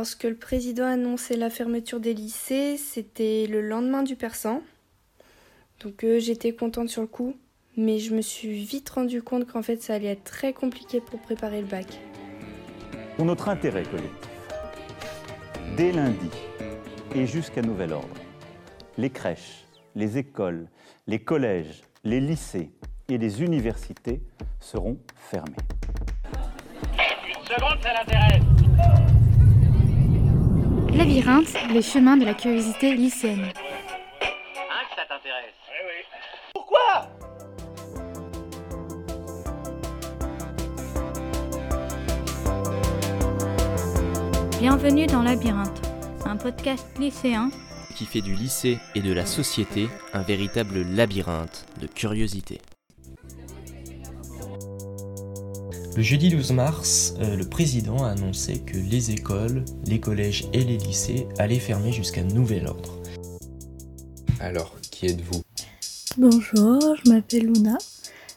lorsque le président a annoncé la fermeture des lycées, c'était le lendemain du persan. Donc euh, j'étais contente sur le coup, mais je me suis vite rendu compte qu'en fait ça allait être très compliqué pour préparer le bac. Pour notre intérêt collectif, dès lundi et jusqu'à nouvel ordre, les crèches, les écoles, les collèges, les lycées et les universités seront fermés. Une seconde, ça l'intéresse. Labyrinthe, les chemins de la curiosité lycéenne. Hein, que ça t'intéresse Eh oui. Pourquoi? Bienvenue dans Labyrinthe, un podcast lycéen qui fait du lycée et de la société un véritable labyrinthe de curiosité. Le jeudi 12 mars, euh, le président a annoncé que les écoles, les collèges et les lycées allaient fermer jusqu'à nouvel ordre. Alors, qui êtes-vous? Bonjour, je m'appelle Luna.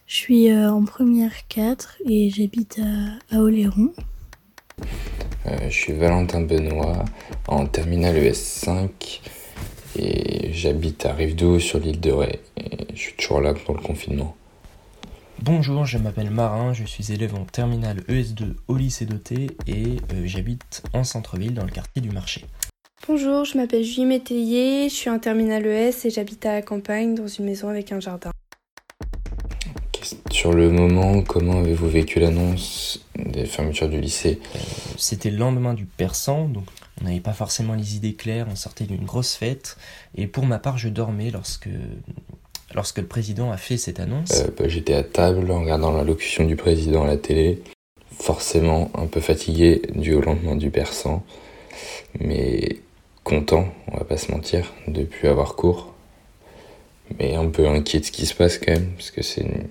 Je suis euh, en première 4 et j'habite à, à Oléron. Euh, Je suis Valentin Benoît, en terminale ES5 et j'habite à Rive-d'Eau sur l'île de Ré. Et je suis toujours là pour le confinement. Bonjour, je m'appelle Marin, je suis élève en terminale ES2 au lycée Doté et euh, j'habite en centre-ville dans le quartier du marché. Bonjour, je m'appelle Julie Métayer, je suis en terminale ES et j'habite à la campagne dans une maison avec un jardin. Sur le moment, comment avez-vous vécu l'annonce des fermetures du lycée? C'était le lendemain du persan, donc on n'avait pas forcément les idées claires, on sortait d'une grosse fête et pour ma part je dormais lorsque, lorsque le président a fait cette annonce. Euh, bah, J'étais à table en regardant l'allocution du président à la télé, forcément un peu fatigué dû au lendemain du persan, mais content, on va pas se mentir, de plus avoir cours, mais un peu inquiet de ce qui se passe quand même, parce que c'est une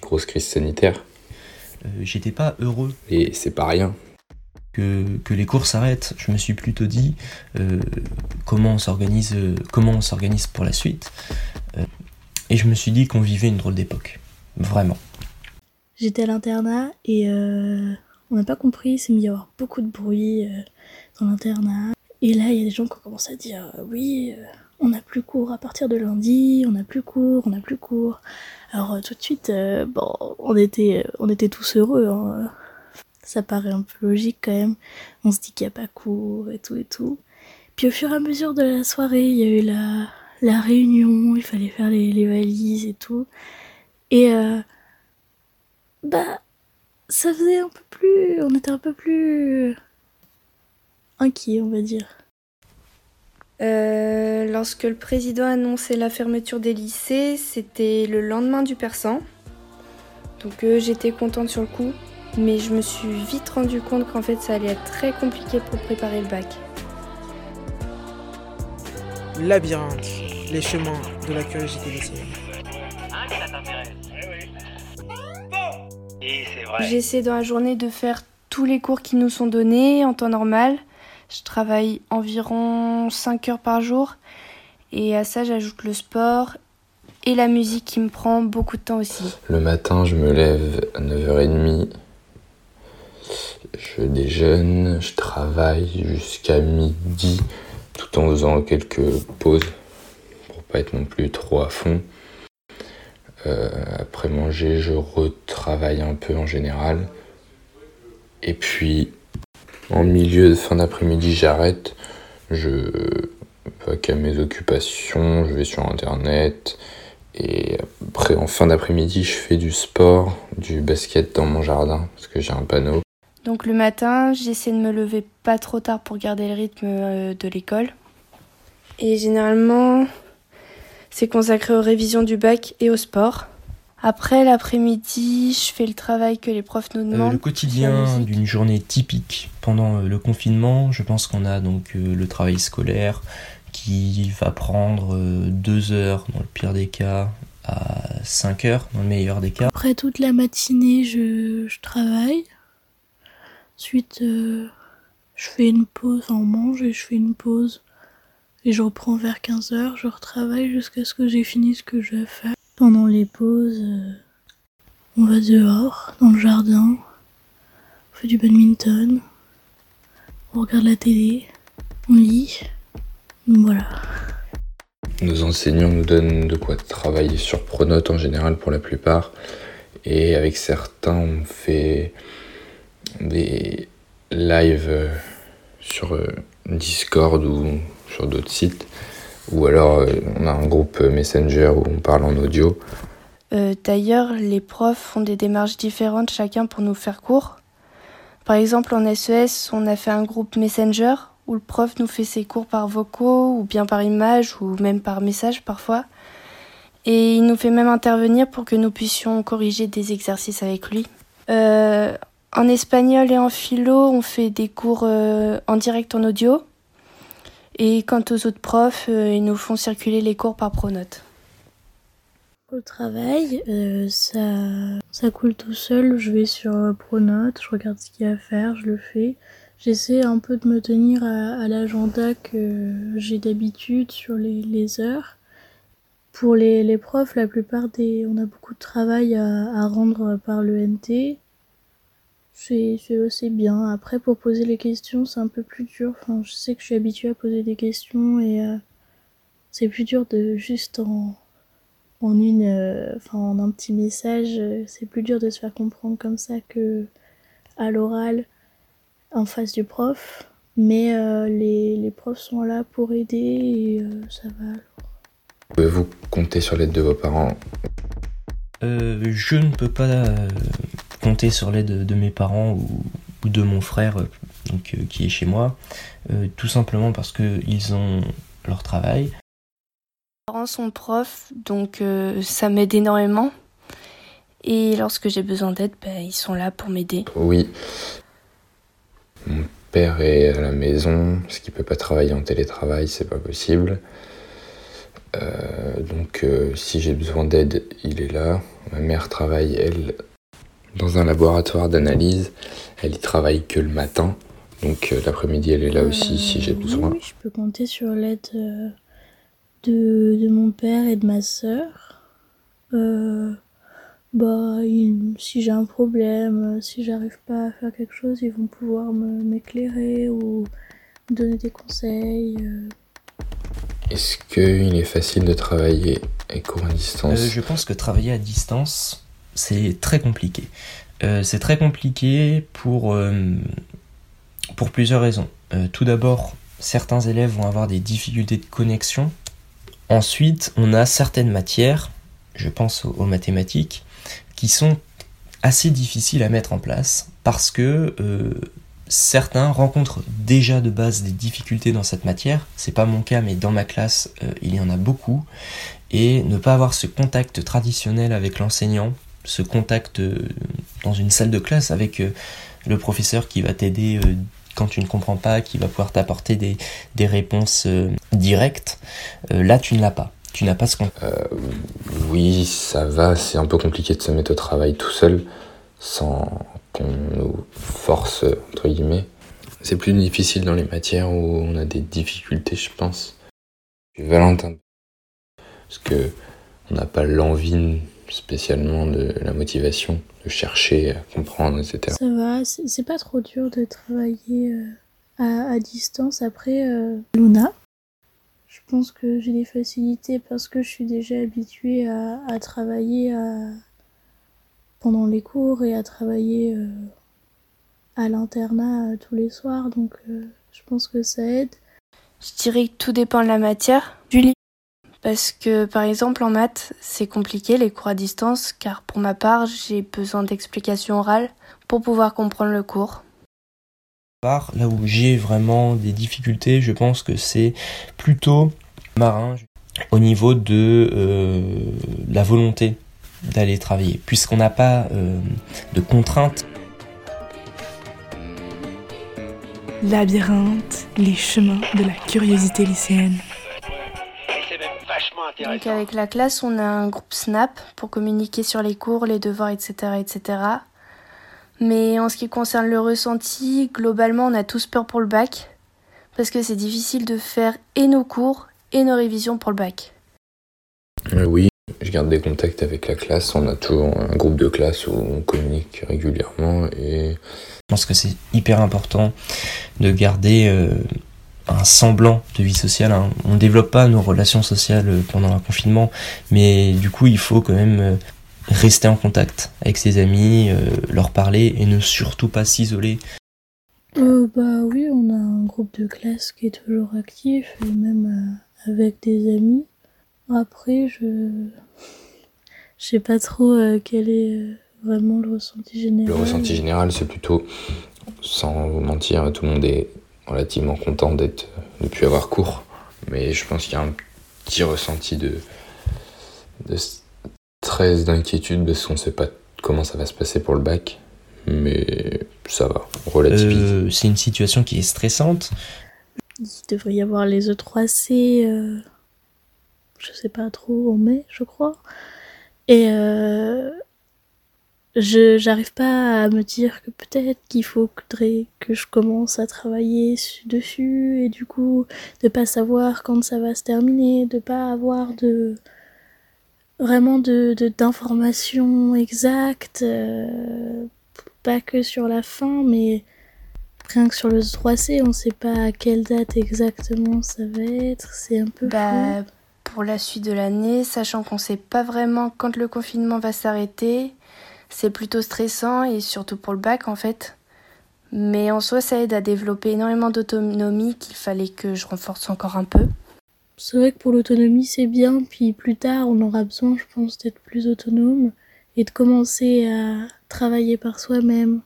grosse crise sanitaire, Euh, J'étais pas heureux et c'est pas rien. que, que les cours s'arrêtent. Je me suis plutôt dit euh, comment on s'organise euh, comment on s'organise pour la suite. Euh, et je me suis dit qu'on vivait une drôle d'époque. Vraiment. J'étais à l'internat et euh, on n'a pas compris, il s'est mis à avoir beaucoup de bruit euh, dans l'internat. Et là, il y a des gens qui ont commencé à dire euh, oui, on n'a plus cours à partir de lundi, on n'a plus cours, on n'a plus cours. Alors tout de suite, bon, on était, on était tous heureux. hein. Ça paraît un peu logique quand même. On se dit qu'il n'y a pas cours et tout et tout. Puis au fur et à mesure de la soirée, il y a eu la, la réunion, il fallait faire les, valises et tout. Et euh, bah, ça faisait un peu plus. On était un peu plus. inquiets, on va dire. Euh, lorsque le président a annoncé la fermeture des lycées, c'était le lendemain du persan. Donc euh, j'étais contente sur le coup, mais je me suis vite rendu compte qu'en fait ça allait être très compliqué pour préparer le bac. Labyrinthe, les chemins de la curiosité. Hein, ça t'intéresse Eh oui. Et c'est vrai. J'essaie dans la journée de faire tous les cours qui nous sont donnés en temps normal. Je travaille environ 5 heures par jour et à ça j'ajoute le sport et la musique qui me prend beaucoup de temps aussi. Le matin, je me lève à 9h30. Je déjeune, je travaille jusqu'à midi tout en faisant quelques pauses pour pas être non plus trop à fond. Euh, après manger, je retravaille un peu en général. Et puis, en milieu de fin d'après-midi, j'arrête. Je vais qu'à mes occupations, je vais sur internet. Et après, en fin d'après-midi, je fais du sport, du basket dans mon jardin, parce que j'ai un panneau. Donc le matin, j'essaie de me lever pas trop tard pour garder le rythme euh, de l'école. Et généralement, c'est consacré aux révisions du bac et au sport. Après l'après-midi, je fais le travail que les profs nous Euh, demandent. le quotidien d'une journée typique pendant euh, le confinement, je pense qu'on a donc le travail scolaire qui va prendre deux heures dans le pire des cas à 5 heures dans le meilleur des cas. Après toute la matinée, je, je travaille. Ensuite, euh, je fais une pause, on mange et je fais une pause. Et je reprends vers 15h, je retravaille jusqu'à ce que j'ai fini ce que je vais faire. Pendant les pauses, euh, on va dehors, dans le jardin, on fait du badminton, on regarde la télé, on lit. Voilà. Nos enseignants nous donnent de quoi travailler sur Pronote en général pour la plupart. Et avec certains, on fait des lives euh, sur euh, Discord ou sur d'autres sites. Ou alors euh, on a un groupe Messenger où on parle en audio. D'ailleurs, les profs font des démarches différentes chacun pour nous faire cours. Par exemple, en SES, on a fait un groupe Messenger où le prof nous fait ses cours par vocaux ou bien par image ou même par message parfois. Et il nous fait même intervenir pour que nous puissions corriger des exercices avec lui. En espagnol et en philo, on fait des cours euh, en direct en audio. Et quant aux autres profs, euh, ils nous font circuler les cours par Pronote. Au travail, euh, ça, ça coule tout seul. Je vais sur Pronote, je regarde ce qu'il y a à faire, je le fais. J'essaie un peu de me tenir à, à l'agenda que j'ai d'habitude sur les, les heures. Pour les, les profs, la plupart des, on a beaucoup de travail à, à rendre par le NT. C'est c'est assez bien. Après, pour poser les questions, c'est un peu plus dur. Enfin, je sais que je suis habituée à poser des questions et euh, c'est plus dur de juste en, en une, euh, enfin en un petit message, c'est plus dur de se faire comprendre comme ça que à l'oral en face du prof. Mais euh, les, les profs sont là pour aider et euh, ça va. Pouvez-vous compter sur l'aide de vos parents? Euh, je ne peux pas euh, compter sur l'aide de mes parents ou, ou de mon frère euh, donc, euh, qui est chez moi, euh, tout simplement parce qu'ils ont leur travail. Mes parents sont profs, donc euh, ça m'aide énormément. Et lorsque j'ai besoin d'aide, ben, ils sont là pour m'aider. Oui. Mon père est à la maison, parce qu'il peut pas travailler en télétravail, c'est pas possible. Euh, donc euh, si j'ai besoin d'aide, il est là. Ma mère travaille, elle, dans un laboratoire d'analyse. Elle y travaille que le matin. Donc euh, l'après-midi, elle est là aussi si j'ai Euh, besoin. Oui, je peux compter sur l'aide euh, de, de mon père et de ma sœur. Euh, bah, ils- si j'ai un problème, euh, si j'arrive pas à faire quelque chose, ils vont pouvoir me- m'éclairer ou me donner des conseils. euh. Est-ce qu'il est facile de travailler à distance? Euh, je pense que travailler à distance, c'est très compliqué. Euh, c'est très compliqué pour, euh, pour plusieurs raisons. Euh, tout d'abord, certains élèves vont avoir des difficultés de connexion. Ensuite, on a certaines matières, je pense aux, aux mathématiques, qui sont assez difficiles à mettre en place parce que certains rencontrent déjà de base des difficultés dans cette matière. C'est pas mon cas, mais dans ma classe, il y en a beaucoup et ne pas avoir ce contact traditionnel avec l'enseignant, ce contact euh, dans une salle de classe avec euh, le professeur qui va t'aider euh, quand tu ne comprends pas, qui va pouvoir t'apporter des, des réponses directes, là tu ne l'as pas. Tu n'as pas ce contact. Oui, ça va, c'est un peu compliqué de se mettre au travail tout seul sans qu'on nous force, entre guillemets. C'est plus difficile dans les matières où on a des difficultés, je pense. Puis Valentin, parce que on n'a pas l'envie spécialement de la motivation de chercher à comprendre, etc. Ça va, c'est pas trop dur de travailler euh, à, à distance. Après, euh, Luna, je pense que j'ai des facilités parce que je suis déjà habituée à, à travailler à- pendant les cours et à travailler euh, à l'internat tous les soirs. Donc, euh, je pense que ça aide. Je dirais que tout dépend de la matière. Julie. Parce que par exemple en maths, c'est compliqué les cours à distance car pour ma part, j'ai besoin d'explications orales pour pouvoir comprendre le cours. là où j'ai vraiment des difficultés, je pense que c'est plutôt marin au niveau de euh, la volonté d'aller travailler, puisqu'on n'a pas euh, de contraintes. Labyrinthe, les chemins de la curiosité lycéenne. Donc avec la classe, on a un groupe Snap pour communiquer sur les cours, les devoirs, etc., etc. Mais en ce qui concerne le ressenti, globalement, on a tous peur pour le bac parce que c'est difficile de faire et nos cours et nos révisions pour le bac. Euh, oui, Je garde des contacts avec la classe, on a toujours un groupe de classe où on communique régulièrement et... Je pense que c'est hyper important de garder euh, un semblant de vie sociale. Hein. On ne développe pas nos relations sociales euh, pendant un confinement, mais du coup il faut quand même euh, rester en contact avec ses amis, leur parler et ne surtout pas s'isoler. Euh, bah oui, on a un groupe de classe qui est toujours actif, et même avec des amis. Après, je je sais pas trop euh, quel est euh, vraiment le ressenti général. Le ressenti général, c'est plutôt, sans vous mentir, tout le monde est relativement content d'être, de plus avoir cours. Mais je pense qu'il y a un petit ressenti de, de stress, d'inquiétude, parce qu'on ne sait pas comment ça va se passer pour le bac. Mais ça va, relativement. Euh, c'est une situation qui est stressante. Il devrait y avoir les E3C. Euh je sais pas trop, en mai, je crois. Et euh, je j'arrive pas à me dire que peut-être qu'il faudrait que je commence à travailler dessus et du coup de pas savoir quand ça va se terminer, de pas avoir de vraiment de d'informations exactes, euh, pas que sur la fin, mais rien que sur le 3C, on sait pas à quelle date exactement ça va être, c'est un peu bah, pour la suite de l'année, sachant qu'on sait pas vraiment quand le confinement va s'arrêter. C'est plutôt stressant et surtout pour le bac en fait. Mais en soi, ça aide à développer énormément d'autonomie qu'il fallait que je renforce encore un peu. C'est vrai que pour l'autonomie, c'est bien, puis plus tard, on aura besoin, je pense, d'être plus autonome et de commencer à travailler par soi-même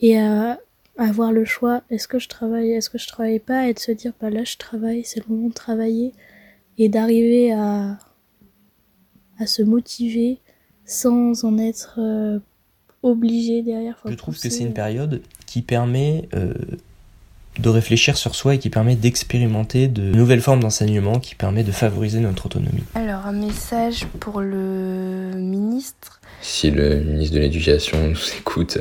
et à avoir le choix est-ce que je travaille, est-ce que je travaille pas et de se dire bah là je travaille, c'est le moment de travailler et d'arriver à, à se motiver sans en être euh, obligé derrière. Je trouve que c'est une période qui permet euh, de réfléchir sur soi et qui permet d'expérimenter de nouvelles formes d'enseignement, qui permet de favoriser notre autonomie. Alors un message pour le ministre. Si le ministre de l'Éducation nous écoute,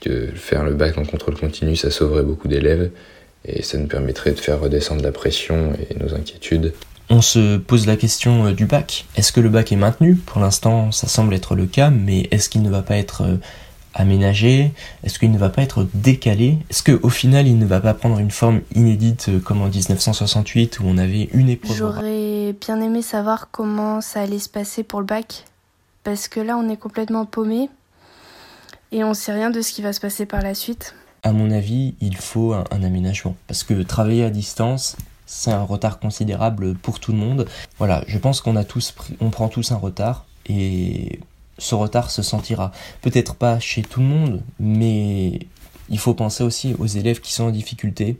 que faire le bac en contrôle continu, ça sauverait beaucoup d'élèves et ça nous permettrait de faire redescendre la pression et nos inquiétudes. On se pose la question euh, du bac. Est-ce que le bac est maintenu? Pour l'instant, ça semble être le cas, mais est-ce qu'il ne va pas être euh, aménagé? Est-ce qu'il ne va pas être décalé? Est-ce qu'au final, il ne va pas prendre une forme inédite euh, comme en 1968 où on avait une épreuve J'aurais bien aimé savoir comment ça allait se passer pour le bac, parce que là, on est complètement paumé et on sait rien de ce qui va se passer par la suite à mon avis, il faut un, aménagement. Parce que travailler à distance, c'est un retard considérable pour tout le monde. Voilà, je pense qu'on a tous on prend tous un retard et ce retard se sentira peut-être pas chez tout le monde, mais il faut penser aussi aux élèves qui sont en difficulté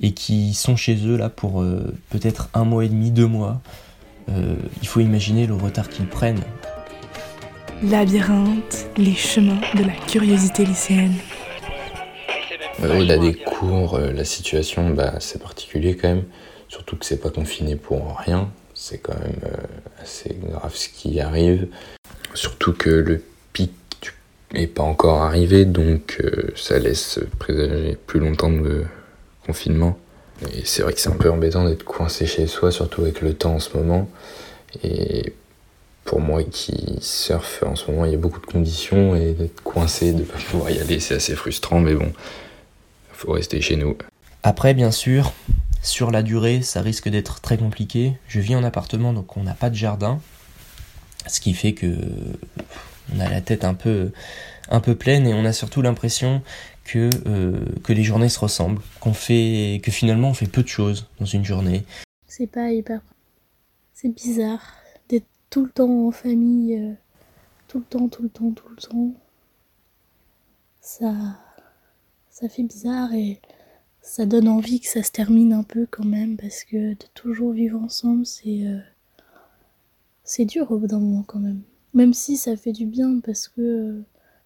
et qui sont chez eux là pour euh, peut-être un mois et demi, deux mois. Euh, il faut imaginer le retard qu'ils prennent. Labyrinthe, les chemins de la curiosité lycéenne. Euh, il a des cours, euh, la situation, bah, c'est particulier quand même. Surtout que c'est pas confiné pour rien. C'est quand même euh, assez grave ce qui arrive. Surtout que le pic n'est pas encore arrivé, donc ça laisse présager plus longtemps de confinement. Et c'est vrai que c'est un peu embêtant d'être coincé chez soi, surtout avec le temps en ce moment. Et pour moi qui surfe en ce moment, il y a beaucoup de conditions et d'être coincé, de ne pas pouvoir y aller, c'est assez frustrant, mais bon, faut rester chez nous. Après, bien sûr, sur la durée, ça risque d'être très compliqué. Je vis en appartement, donc on n'a pas de jardin, ce qui fait que on a la tête un peu, un peu pleine et on a surtout l'impression que, euh, que les journées se ressemblent, qu'on fait, que finalement on fait peu de choses dans une journée. C'est pas hyper, c'est bizarre d'être tout le temps en famille, euh, tout le temps, tout le temps, tout le temps. Ça, ça fait bizarre et ça donne envie que ça se termine un peu quand même parce que de toujours vivre ensemble c'est euh, c'est dur au bout d'un moment quand même. Même si ça fait du bien parce que euh,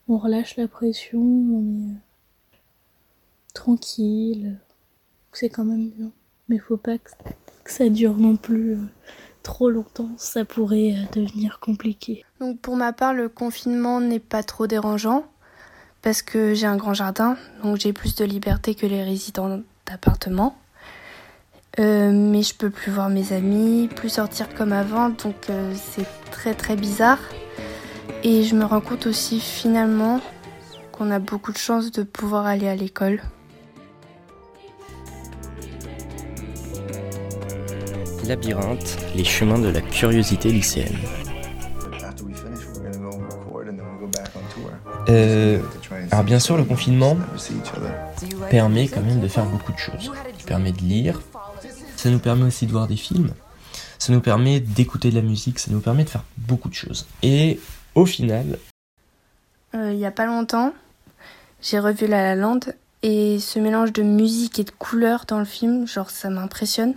on relâche la pression on est euh, tranquille c'est quand même bien. Mais faut pas que, que ça dure non plus trop longtemps. Ça pourrait devenir compliqué. Donc pour ma part le confinement n'est pas trop dérangeant parce que j'ai un grand jardin, donc j'ai plus de liberté que les résidents d'appartement. Euh, mais je peux plus voir mes amis, plus sortir comme avant, donc euh, c'est très très bizarre. Et je me rends compte aussi finalement qu'on a beaucoup de chance de pouvoir aller à l'école. Labyrinthe, les chemins de la curiosité lycéenne. Euh, alors bien sûr, le confinement permet quand même de faire beaucoup de choses. Il permet de lire, ça nous permet aussi de voir des films, ça nous permet d'écouter de la musique, ça nous permet de faire beaucoup de choses. Et au final... Euh, il n'y a pas longtemps, j'ai revu La La Land et ce mélange de musique et de couleurs dans le film, genre ça m'impressionne.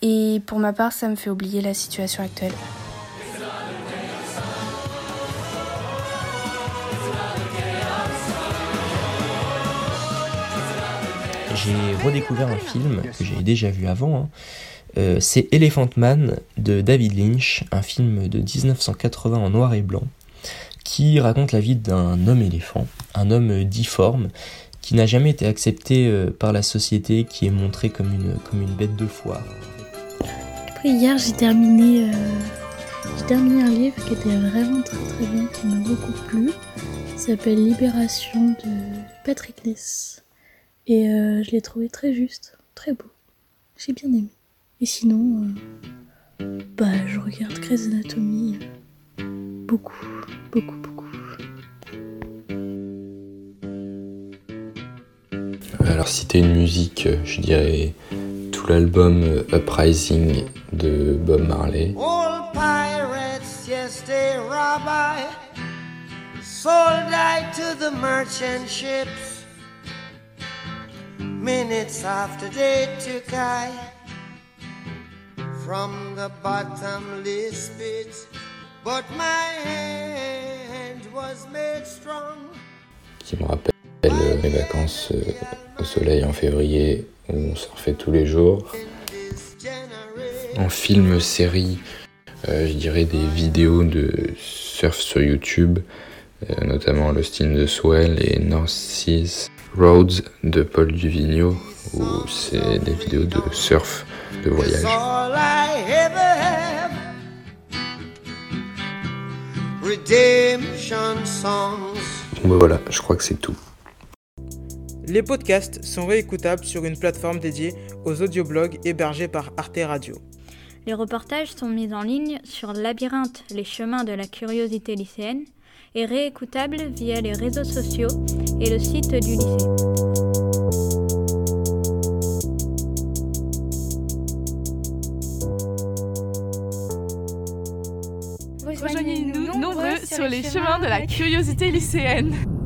Et pour ma part, ça me fait oublier la situation actuelle. J'ai redécouvert un film que j'ai déjà vu avant. Hein. Euh, c'est Elephant Man de David Lynch, un film de 1980 en noir et blanc, qui raconte la vie d'un homme éléphant, un homme difforme, qui n'a jamais été accepté euh, par la société, qui est montré comme une, comme une bête de foire. Après, hier, j'ai terminé, euh, j'ai terminé un livre qui était vraiment très très bien, qui m'a beaucoup plu. Il s'appelle Libération de Patrick Ness. Et euh, je l'ai trouvé très juste, très beau. J'ai bien aimé. Et sinon, euh, bah, je regarde Grey's Anatomy beaucoup, beaucoup, beaucoup. Alors, si t'es une musique, je dirais tout l'album Uprising de Bob Marley. All pirates, yes, they rabbi, sold I to the merchant ships. Minutes after they took I from the bottomless pit, but my hand was made strong. Qui me rappelle mes vacances euh, au soleil en février où on surfait tous les jours. En film, série, euh, je dirais des vidéos de surf sur YouTube, euh, notamment Lost in the Swell et North Seas Roads de Paul Duvigneau, où c'est des vidéos de surf, de voyage. Donc bah voilà, je crois que c'est tout. Les podcasts sont réécoutables sur une plateforme dédiée aux audioblogs hébergés par Arte Radio. Les reportages sont mis en ligne sur Labyrinthe, les chemins de la curiosité lycéenne, et réécoutables via les réseaux sociaux et le site du lycée. Rejoignez-nous nombreux sur les chemins de la curiosité lycéenne.